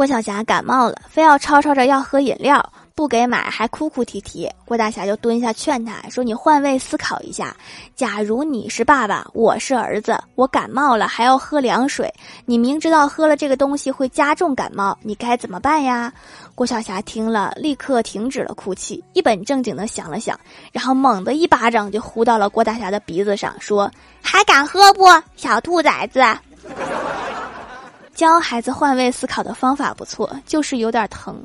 郭晓霞感冒了，非要吵吵着要喝饮料，不给买还哭哭啼啼。郭大侠就蹲下劝他说：“你换位思考一下，假如你是爸爸，我是儿子，我感冒了还要喝凉水，你明知道喝了这个东西会加重感冒，你该怎么办呀？”郭晓霞听了，立刻停止了哭泣，一本正经的想了想，然后猛地一巴掌就呼到了郭大侠的鼻子上，说：“还敢喝不，小兔崽子！”教孩子换位思考的方法不错，就是有点疼。